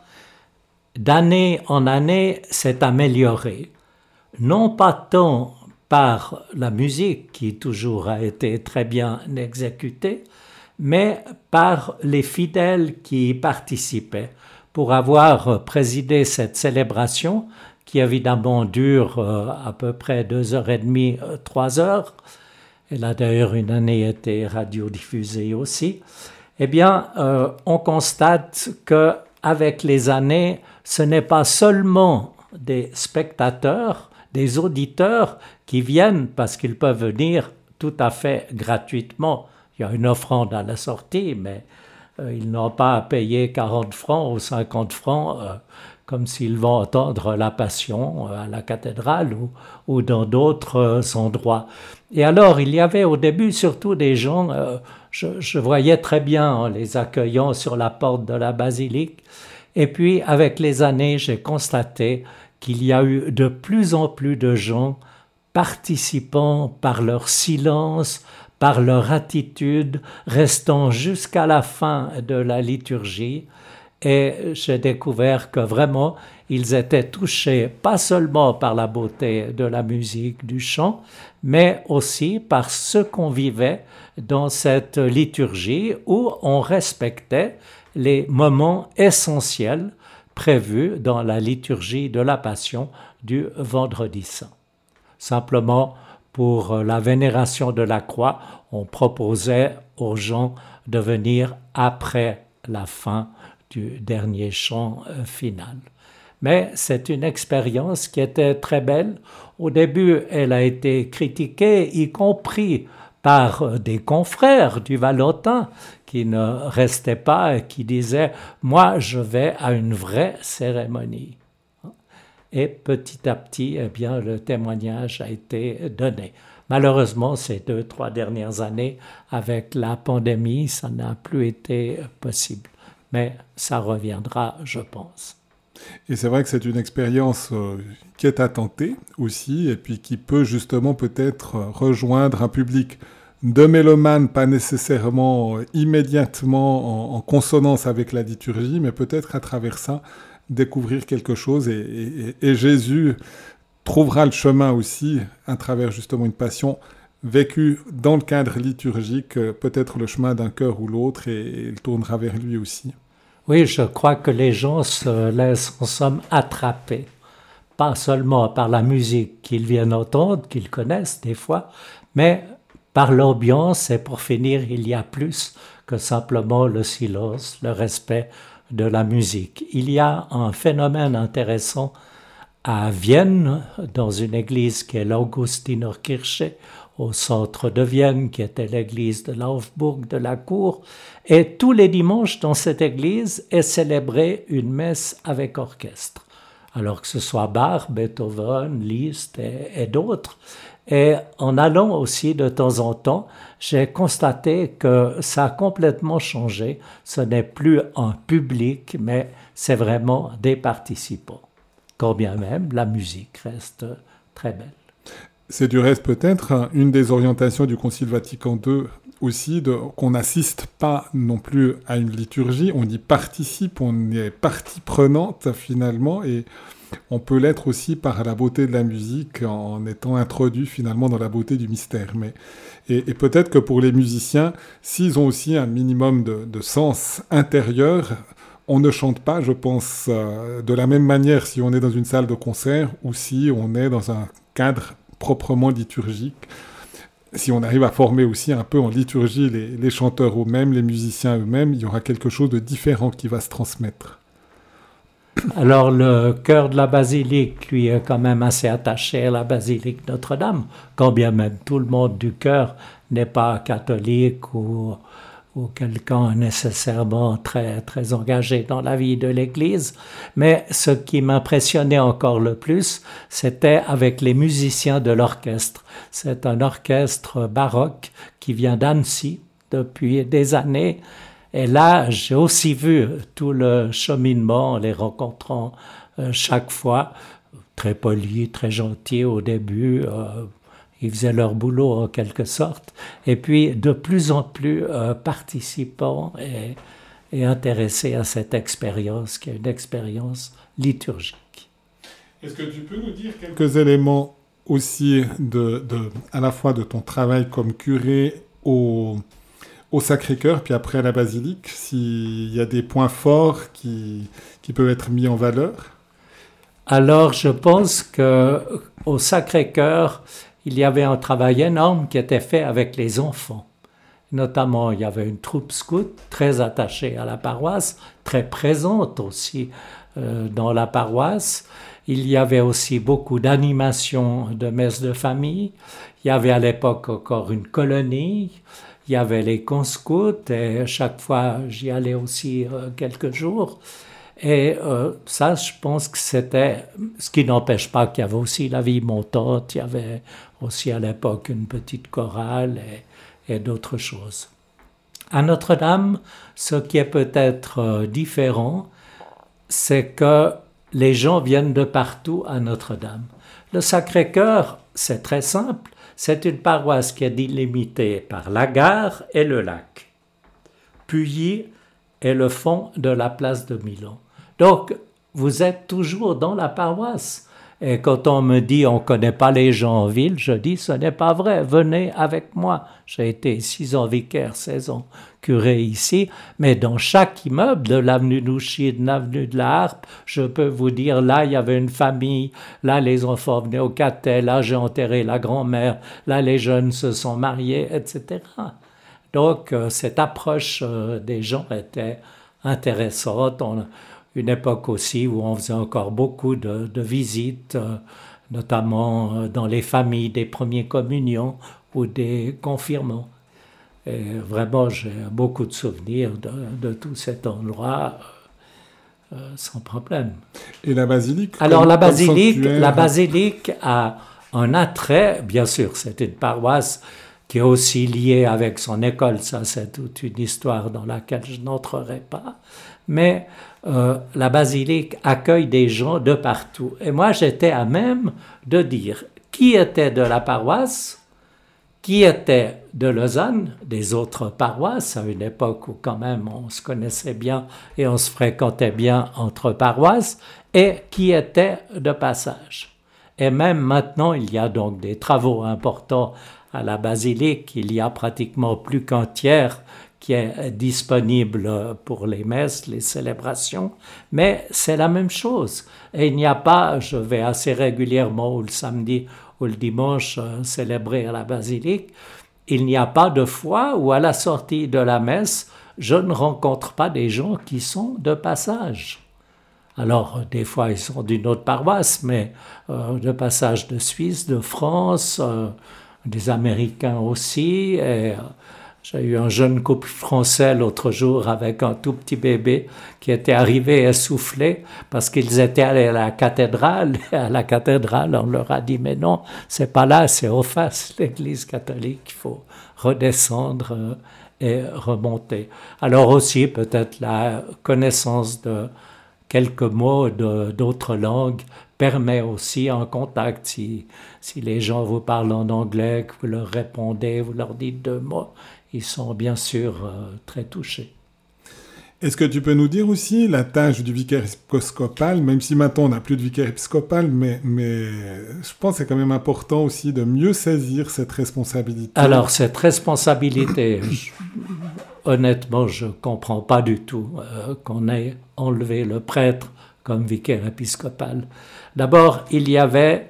d'année en année s'est amélioré, non pas tant par la musique qui toujours a été très bien exécutée, mais par les fidèles qui y participaient. Pour avoir présidé cette célébration, qui évidemment dure euh, à peu près deux heures et demie, euh, trois heures, elle a d'ailleurs une année été radiodiffusée aussi, eh bien, euh, on constate que avec les années, ce n'est pas seulement des spectateurs, des auditeurs qui viennent parce qu'ils peuvent venir tout à fait gratuitement. Il y a une offrande à la sortie, mais euh, ils n'ont pas à payer 40 francs ou 50 francs euh, comme s'ils vont entendre la Passion euh, à la cathédrale ou, ou dans d'autres endroits. Et alors, il y avait au début surtout des gens, je, je, voyais très bien en les accueillant sur la porte de la basilique, et puis, avec les années, j'ai constaté qu'il y a eu de plus en plus de gens participant par leur silence, par leur attitude, restant jusqu'à la fin de la liturgie. Et j'ai découvert que vraiment, ils étaient touchés pas seulement par la beauté de la musique, du chant, mais aussi par ce qu'on vivait dans cette liturgie où on respectait les moments essentiels prévus dans la liturgie de la Passion du vendredi saint. Simplement, pour la vénération de la croix, on proposait aux gens de venir après la fin du dernier chant euh, final. Mais c'est une expérience qui était très belle. Au début, elle a été critiquée, y compris par des confrères du Valentin qui ne restaient pas et qui disaient Moi, je vais à une vraie cérémonie. Et petit à petit, eh bien, le témoignage a été donné. Malheureusement, ces deux, trois dernières années, avec la pandémie, ça n'a plus été possible. Mais ça reviendra, je pense. Et c'est vrai que c'est une expérience euh, qui est à tenter aussi, et puis qui peut justement peut-être rejoindre un public de mélomanes, pas nécessairement euh, immédiatement en, consonance avec la liturgie, mais peut-être à travers ça découvrir quelque chose et, Jésus trouvera le chemin aussi à travers justement une passion vécue dans le cadre liturgique, euh, peut-être le chemin d'un cœur ou l'autre et il tournera vers lui aussi. Oui, je crois que les gens se laissent en somme attraper, pas seulement par la musique qu'ils viennent entendre, qu'ils connaissent des fois, mais par l'ambiance et pour finir, il y a plus que simplement le silence, le respect de la musique. Il y a un phénomène intéressant à Vienne, dans une église qui est l'Augustinerkirche, au centre de Vienne, qui était l'église de Laufburg de la cour. Et tous les dimanches, dans cette église, est célébrée une messe avec orchestre. Alors que ce soit Bach, Beethoven, Liszt et, d'autres. Et en allant aussi de temps en temps, j'ai constaté que ça a complètement changé. Ce n'est plus un public, mais c'est vraiment des participants. Quand bien même, la musique reste très belle. C'est du reste peut-être une des orientations du Concile Vatican II aussi, qu'on n'assiste pas non plus à une liturgie, on y participe, on est partie prenante finalement, et on peut l'être aussi par la beauté de la musique en étant introduit finalement dans la beauté du mystère. Mais, et, peut-être que pour les musiciens, s'ils ont aussi un minimum de, sens intérieur, on ne chante pas, je pense, euh, de la même manière si on est dans une salle de concert ou si on est dans un cadre proprement liturgique. Si on arrive à former aussi un peu en liturgie les, chanteurs eux-mêmes, les musiciens eux-mêmes, il y aura quelque chose de différent qui va se transmettre. Alors le cœur de la basilique, lui, est quand même assez attaché à la basilique Notre-Dame, quand bien même tout le monde du cœur n'est pas catholique ou, ou quelqu'un nécessairement très, très engagé dans la vie de l'Église. Mais ce qui m'impressionnait encore le plus, c'était avec les musiciens de l'orchestre. C'est un orchestre baroque qui vient d'Annecy depuis des années et là, j'ai aussi vu tout le cheminement, les rencontrant euh, chaque fois, très polis, très gentils au début. Euh, ils faisaient leur boulot en quelque sorte. Et puis, de plus en plus euh, participants et, et, intéressés à cette expérience, qui est une expérience liturgique. Est-ce que tu peux nous dire quelques éléments aussi de, de, à la fois de ton travail comme curé au au Sacré-Cœur, puis après à la basilique, s'il y a des points forts qui, qui peuvent être mis en valeur? Alors, je pense que au Sacré-Cœur, il y avait un travail énorme qui était fait avec les enfants. Notamment, il y avait une troupe scout très attachée à la paroisse, très présente aussi euh, dans la paroisse. Il y avait aussi beaucoup d'animations de messes de famille. Il y avait à l'époque encore une colonie il y avait les conscouts et chaque fois j'y allais aussi euh, quelques jours. Et euh, ça, je pense que c'était ce qui n'empêche pas qu'il y avait aussi la vie montante, il y avait aussi à l'époque une petite chorale et, et d'autres choses. À Notre-Dame, ce qui est peut-être euh, différent, c'est que les gens viennent de partout à Notre-Dame. Le Sacré-Cœur, c'est très simple. C'est une paroisse qui est délimitée par la gare et le lac. Puyi est le fond de la place de Milan. Donc, vous êtes toujours dans la paroisse. Et quand on me dit on ne connaît pas les gens en ville, je dis ce n'est pas vrai, venez avec moi. J'ai été six ans vicaire, 16 ans curé ici, mais dans chaque immeuble de l'avenue Douchy, de l'avenue de la Harpe, je peux vous dire là il y avait une famille, là les enfants venaient au catet, là j'ai enterré la grand-mère, là les jeunes se sont mariés, etc. Donc euh, cette approche euh, des gens était intéressante une époque aussi où on faisait encore beaucoup de, visites, euh, notamment euh, dans les familles des premiers communions ou des confirmants. Et vraiment, j'ai beaucoup de souvenirs de, tout cet endroit. Euh, sans problème. Et la basilique Alors la basilique, la basilique a un attrait, bien sûr, c'est une paroisse qui est aussi liée avec son école, ça c'est toute une histoire dans laquelle je n'entrerai pas, mais euh, la basilique accueille des gens de partout. Et moi, j'étais à même de dire qui était de la paroisse, qui était de Lausanne, des autres paroisses, à une époque où quand même on se connaissait bien et on se fréquentait bien entre paroisses, et qui était de passage. Et même maintenant, il y a donc des travaux importants à la basilique, il y a pratiquement plus qu'un tiers qui est disponible pour les messes, les célébrations, mais c'est la même chose. Et il n'y a pas, je vais assez régulièrement ou le samedi ou le dimanche euh, célébrer à la basilique, il n'y a pas de fois où à la sortie de la messe, je ne rencontre pas des gens qui sont de passage. Alors, des fois, ils sont d'une autre paroisse, mais euh, de passage de Suisse, de France, euh, des Américains aussi. Et, j'ai eu un jeune couple français l'autre jour avec un tout petit bébé qui était arrivé essoufflé parce qu'ils étaient allés à la cathédrale. À la cathédrale, on leur a dit, mais non, c'est pas là, c'est au face, l'église catholique, il faut redescendre euh, et remonter. Alors aussi, peut-être la connaissance de quelques mots d'autres langues permet aussi un contact. Si, si les gens vous parlent en anglais, que vous leur répondez, vous leur dites deux mots, ils sont bien sûr euh, très touchés. Est-ce que tu peux nous dire aussi la tâche du vicaire épiscopal, même si maintenant on n'a plus de vicaire épiscopal, mais, mais je pense que c'est quand même important aussi de mieux saisir cette responsabilité. Alors cette responsabilité, honnêtement, je ne comprends pas du tout euh, qu'on ait enlevé le prêtre comme vicaire épiscopal. D'abord, il y avait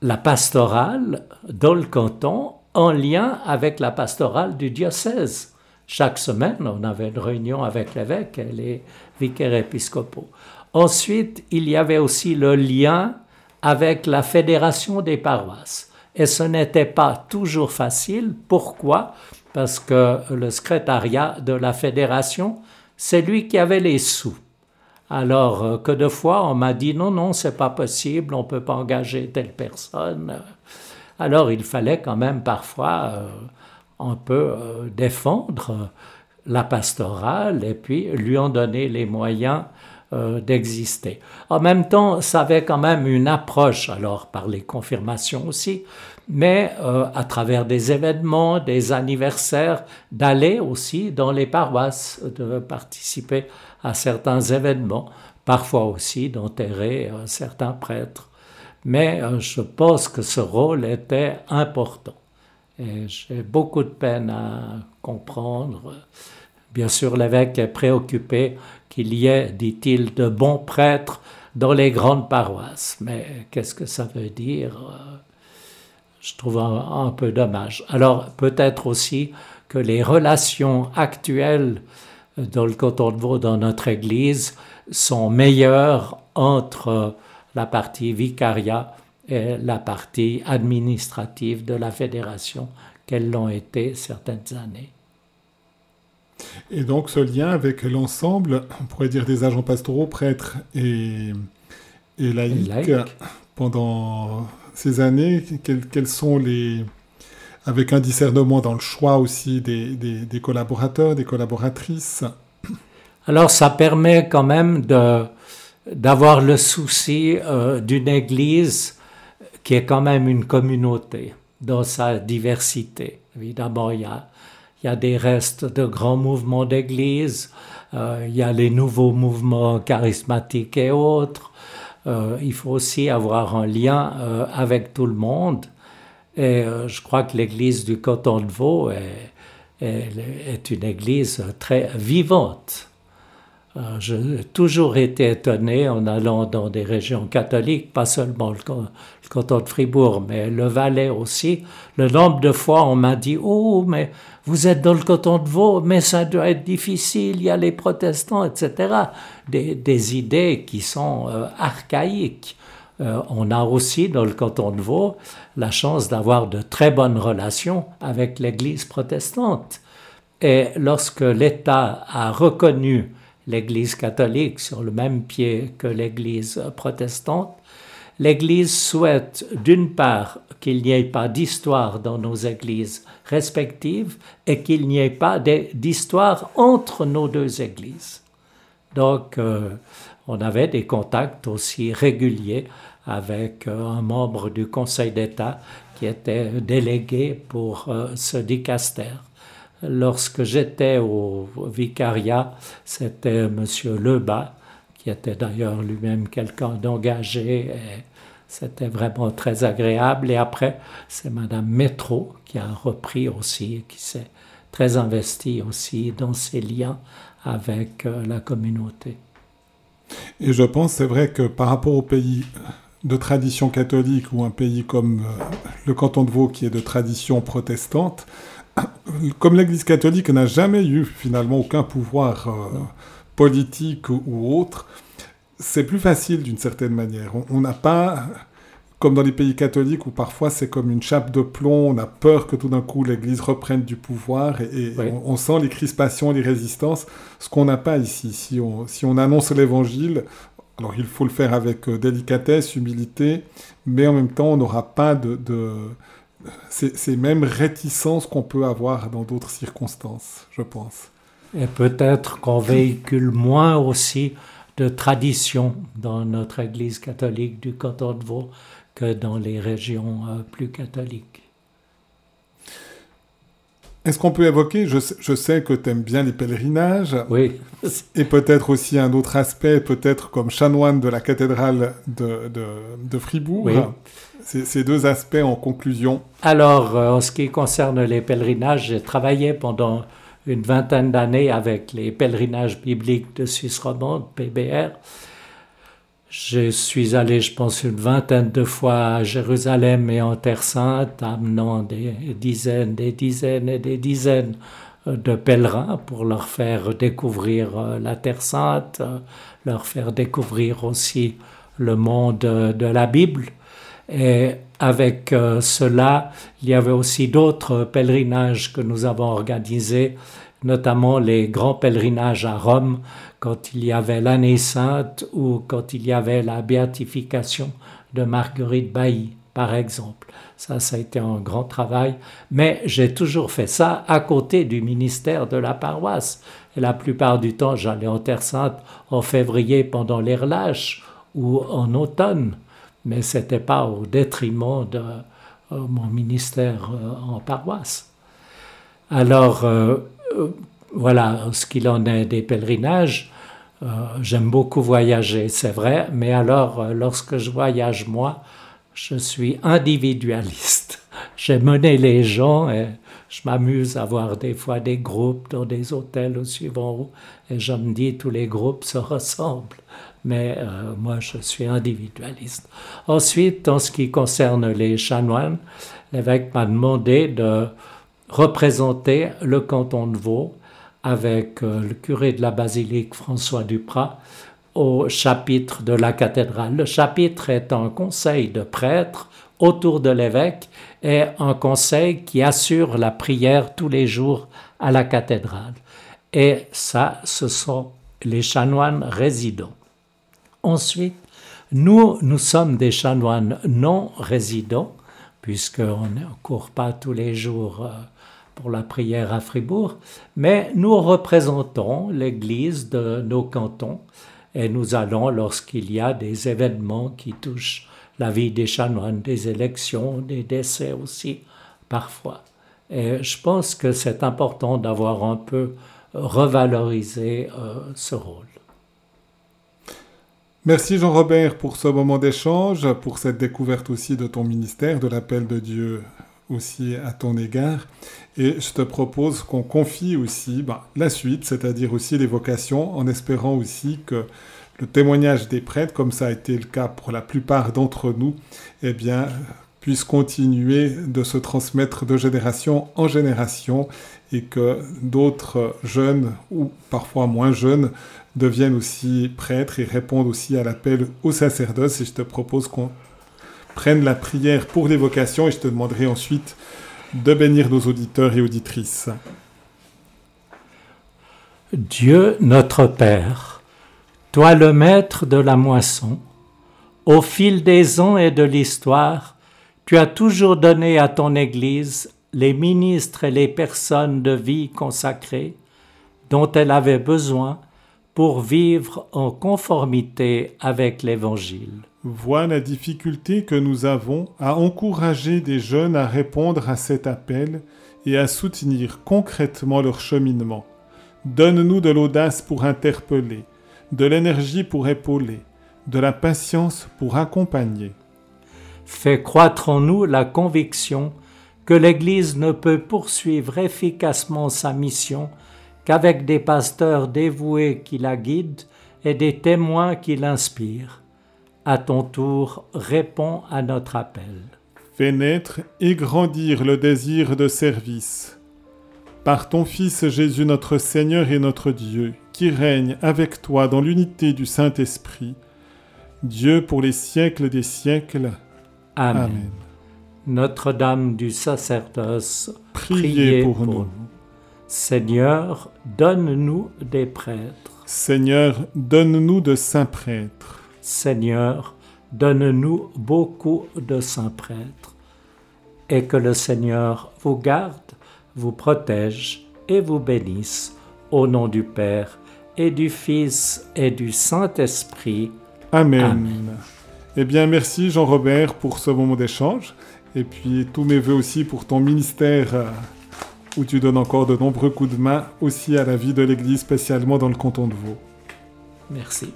la pastorale dans le canton en lien avec la pastorale du diocèse. Chaque semaine, on avait une réunion avec l'évêque et les vicaires épiscopaux. Ensuite, il y avait aussi le lien avec la fédération des paroisses. Et ce n'était pas toujours facile. Pourquoi? Parce que le secrétariat de la fédération, c'est lui qui avait les sous. Alors euh, que de fois, on m'a dit non, non, c'est pas possible, on peut pas engager telle personne. Alors il fallait quand même parfois euh, on peut euh, défendre la pastorale et puis lui en donner les moyens euh, d'exister. En même temps, ça avait quand même une approche, alors par les confirmations aussi, mais euh, à travers des événements, des anniversaires, d'aller aussi dans les paroisses, de participer à certains événements, parfois aussi d'enterrer certains prêtres. Mais je pense que ce rôle était important. Et j'ai beaucoup de peine à comprendre. Bien sûr, l'évêque est préoccupé qu'il y ait, dit-il, de bons prêtres dans les grandes paroisses. Mais qu'est-ce que ça veut dire Je trouve un, peu dommage. Alors peut-être aussi que les relations actuelles dans le canton de Vaud, dans notre Église, sont meilleures entre la partie vicariat et la partie administrative de la fédération qu'elles l'ont été certaines années. Et donc ce lien avec l'ensemble, on pourrait dire des agents pastoraux, prêtres et, et laïcs, pendant ces années, quels, sont les... avec un discernement dans le choix aussi des, des, collaborateurs, des collaboratrices? Alors ça permet quand même de, d'avoir le souci euh, d'une Église qui est quand même une communauté dans sa diversité. Évidemment, il y a, il y a des restes de grands mouvements d'église, euh, il y a les nouveaux mouvements charismatiques et autres. Euh, il faut aussi avoir un lien avec tout le monde. Et je crois que l'église du canton de Vaud est, est une église très vivante. Euh, j'ai toujours été étonné en allant dans des régions catholiques, pas seulement le, canton de Fribourg, mais le Valais aussi. Le nombre de fois on m'a dit Oh, mais vous êtes dans le canton de Vaud, mais ça doit être difficile, il y a les protestants, etc. Des, idées qui sont euh, archaïques. Euh, on a aussi dans le canton de Vaud la chance d'avoir de très bonnes relations avec l'Église protestante. Et lorsque l'État a reconnu l'Église catholique sur le même pied que l'Église protestante. L'Église souhaite d'une part qu'il n'y ait pas d'histoire dans nos églises respectives et qu'il n'y ait pas d'histoire entre nos deux églises. Donc, euh, on avait des contacts aussi réguliers avec euh, un membre du Conseil d'État qui était délégué pour euh, ce dicastère. Lorsque j'étais au vicariat, c'était M. Lebas, qui était d'ailleurs lui-même quelqu'un d'engagé. Et c'était vraiment très agréable. Et après, c'est Mme Métro qui a repris aussi, qui s'est très investie aussi dans ses liens avec euh, la communauté. Et je pense, c'est vrai que par rapport au pays de tradition catholique ou un pays comme euh, le canton de Vaud qui est de tradition protestante, comme l'Église catholique n'a jamais eu finalement aucun pouvoir euh, politique ou, autre, c'est plus facile d'une certaine manière. On n'a pas, comme dans les pays catholiques où parfois c'est comme une chape de plomb, on a peur que tout d'un coup l'Église reprenne du pouvoir et, on, sent les crispations, les résistances, ce qu'on n'a pas ici. Si on, si on annonce l'Évangile, alors il faut le faire avec euh, délicatesse, humilité, mais en même temps on n'aura pas de ces mêmes réticences qu'on peut avoir dans d'autres circonstances, je pense. Et peut-être qu'on véhicule moins aussi de tradition dans notre Église catholique du canton de Vaud que dans les régions euh, plus catholiques. Est-ce qu'on peut évoquer, je, sais que tu aimes bien les pèlerinages, oui. et peut-être aussi un autre aspect, peut-être comme chanoine de la cathédrale de, de, Fribourg, oui. Ces deux aspects en conclusion. Alors, euh, en ce qui concerne les pèlerinages, j'ai travaillé pendant une vingtaine d'années avec les pèlerinages bibliques de Suisse romande, PBR. Je suis allé, je pense, une vingtaine de fois à Jérusalem et en Terre Sainte, amenant des dizaines, des dizaines et des dizaines de pèlerins pour leur faire découvrir euh, la Terre Sainte, euh, leur faire découvrir aussi le monde de la Bible. Et avec euh, cela, il y avait aussi d'autres pèlerinages que nous avons organisés, notamment les grands pèlerinages à Rome, quand il y avait l'année sainte ou quand il y avait la béatification de Marguerite Bailly, par exemple. Ça, ça a été un grand travail, mais j'ai toujours fait ça à côté du ministère de la paroisse. Et la plupart du temps, j'allais en Terre Sainte en février pendant les relâches ou en automne mais ce n'était pas au détriment de euh, mon ministère euh, en paroisse. Alors, euh, voilà ce qu'il en est des pèlerinages. J'aime beaucoup voyager, c'est vrai, mais alors, lorsque je voyage, moi, je suis individualiste. J'ai mené les gens et je m'amuse à voir des fois des groupes dans des hôtels au suivant et je me dis tous les groupes se ressemblent mais euh, moi je suis individualiste. Ensuite, en ce qui concerne les chanoines, l'évêque m'a demandé de représenter le canton de Vaud avec euh, le curé de la basilique François Duprat au chapitre de la cathédrale. Le chapitre est un conseil de prêtres autour de l'évêque et un conseil qui assure la prière tous les jours à la cathédrale. Et ça, ce sont les chanoines résidents. Ensuite, nous, nous sommes des chanoines non résidents, puisqu'on ne court pas tous les jours euh, pour la prière à Fribourg, mais nous représentons l'Église de nos cantons et nous allons lorsqu'il y a des événements qui touchent la vie des chanoines, des élections, des décès aussi, parfois. Et je pense que c'est important d'avoir un peu revalorisé euh, ce rôle. Merci Jean-Robert pour ce moment d'échange, pour cette découverte aussi de ton ministère, de l'appel de Dieu aussi à ton égard. Et je te propose qu'on confie aussi bah, la suite, c'est-à-dire aussi les vocations, en espérant aussi que le témoignage des prêtres, comme ça a été le cas pour la plupart d'entre nous, eh bien, puisse continuer de se transmettre de génération en génération et que d'autres jeunes ou parfois moins jeunes deviennent aussi prêtres et répondent aussi à l'appel au sacerdoce. Et je te propose qu'on prenne la prière pour les vocations et je te demanderai ensuite de bénir nos auditeurs et auditrices. Dieu notre Père, toi le maître de la moisson, au fil des ans et de l'histoire, tu as toujours donné à ton Église les ministres et les personnes de vie consacrées dont elle avait besoin pour vivre en conformité avec l'Évangile. Vois la difficulté que nous avons à encourager des jeunes à répondre à cet appel et à soutenir concrètement leur cheminement. Donne-nous de l'audace pour interpeller, de l'énergie pour épauler, de la patience pour accompagner. Fais croître en nous la conviction que l'Église ne peut poursuivre efficacement sa mission qu'avec des pasteurs dévoués qui la guident et des témoins qui l'inspirent. À ton tour, réponds à notre appel. Fais naître et grandir le désir de service. Par ton Fils Jésus notre Seigneur et notre Dieu, qui règne avec toi dans l'unité du Saint-Esprit, Dieu pour les siècles des siècles. Amen. Notre-Dame du sacerdoce, priez, pour, nous. Seigneur, donne-nous des prêtres. Seigneur, donne-nous de saints prêtres. Seigneur, donne-nous beaucoup de saints prêtres. Et que le Seigneur vous garde, vous protège et vous bénisse, au nom du Père et du Fils et du Saint-Esprit. Amen. Amen. Eh bien, merci Jean-Robert pour ce moment d'échange. Et puis, tous mes voeux aussi pour ton ministère euh, où tu donnes encore de nombreux coups de main aussi à la vie de l'Église, spécialement dans le canton de Vaud. Merci.